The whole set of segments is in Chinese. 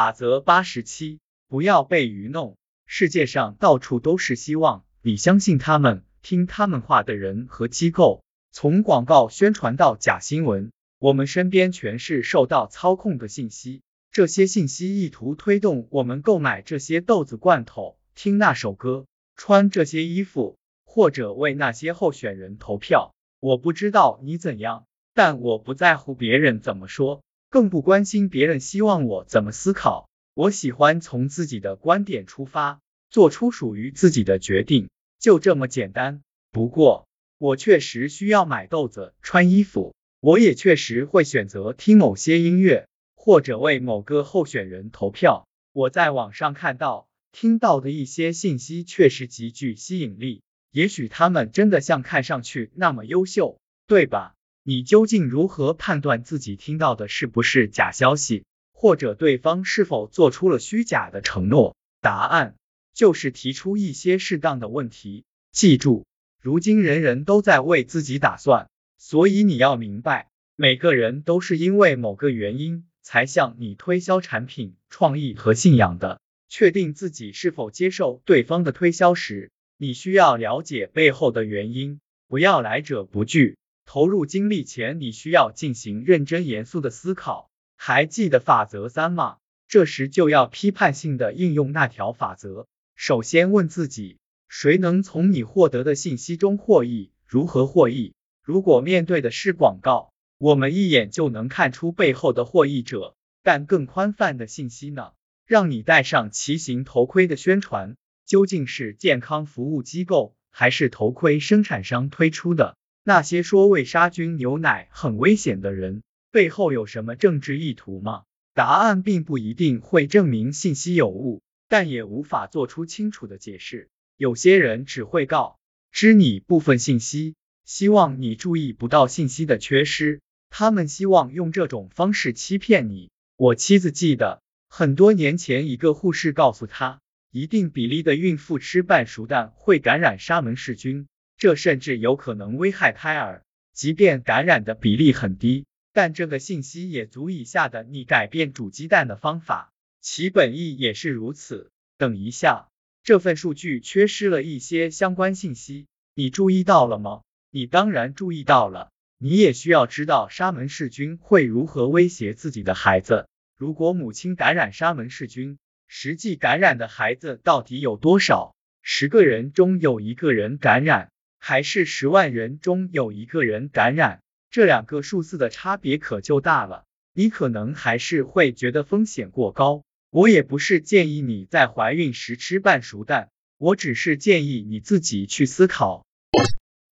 法则八十七，不要被愚弄。世界上到处都是希望你相信他们、听他们话的人和机构。从广告宣传到假新闻，我们身边全是受到操控的信息。这些信息意图推动我们购买这些豆子罐头、听那首歌、穿这些衣服，或者为那些候选人投票。我不知道你怎样，但我不在乎别人怎么说，更不关心别人希望我怎么思考。我喜欢从自己的观点出发，做出属于自己的决定，就这么简单。不过，我确实需要买豆子、穿衣服，我也确实会选择听某些音乐。或者为某个候选人投票，我在网上看到、听到的一些信息确实极具吸引力。也许他们真的像看上去那么优秀，对吧？你究竟如何判断自己听到的是不是假消息，或者对方是否做出了虚假的承诺？答案就是提出一些适当的问题。记住，如今人人都在为自己打算，所以你要明白，每个人都是因为某个原因。才向你推销产品、创意和信仰的。确定自己是否接受对方的推销时，你需要了解背后的原因，不要来者不拒。投入精力前，你需要进行认真严肃的思考。还记得法则三吗？这时就要批判性的应用那条法则。首先问自己，谁能从你获得的信息中获益？如何获益？如果面对的是广告。我们一眼就能看出背后的获益者，但更宽泛的信息呢？让你戴上骑行头盔的宣传，究竟是健康服务机构还是头盔生产商推出的？那些说为杀菌牛奶很危险的人，背后有什么政治意图吗？答案并不一定会证明信息有误，但也无法做出清楚的解释。有些人只会告知你部分信息，希望你注意不到信息的缺失。他们希望用这种方式欺骗你。我妻子记得很多年前，一个护士告诉她，一定比例的孕妇吃半熟蛋会感染沙门氏菌，这甚至有可能危害胎儿。即便感染的比例很低，但这个信息也足以吓得你改变煮鸡蛋的方法。其本意也是如此。等一下，这份数据缺失了一些相关信息，你注意到了吗？你当然注意到了。你也需要知道沙门氏菌会如何威胁自己的孩子。如果母亲感染沙门氏菌，实际感染的孩子到底有多少？十个人中有一个人感染，还是十万人中有一个人感染？这两个数字的差别可就大了。你可能还是会觉得风险过高。我也不是建议你在怀孕时吃半熟蛋，我只是建议你自己去思考，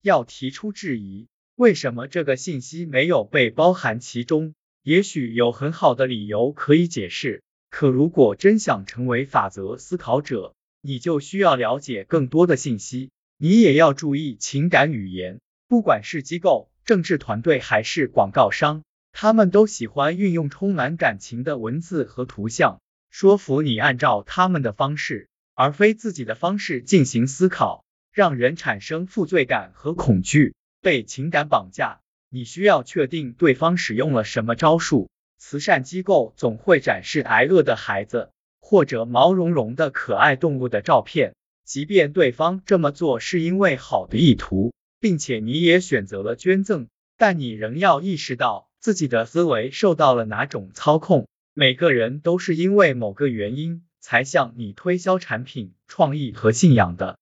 要提出质疑。为什么这个信息没有被包含其中？也许有很好的理由可以解释。可如果真想成为法则思考者，你就需要了解更多的信息。你也要注意情感语言，不管是机构、政治团队还是广告商，他们都喜欢运用充满感情的文字和图像，说服你按照他们的方式，而非自己的方式进行思考，让人产生负罪感和恐惧。被情感绑架，你需要确定对方使用了什么招数。慈善机构总会展示挨饿的孩子或者毛茸茸的可爱动物的照片，即便对方这么做是因为好的意图，并且你也选择了捐赠，但你仍要意识到自己的思维受到了哪种操控。每个人都是因为某个原因才向你推销产品、创意和信仰的。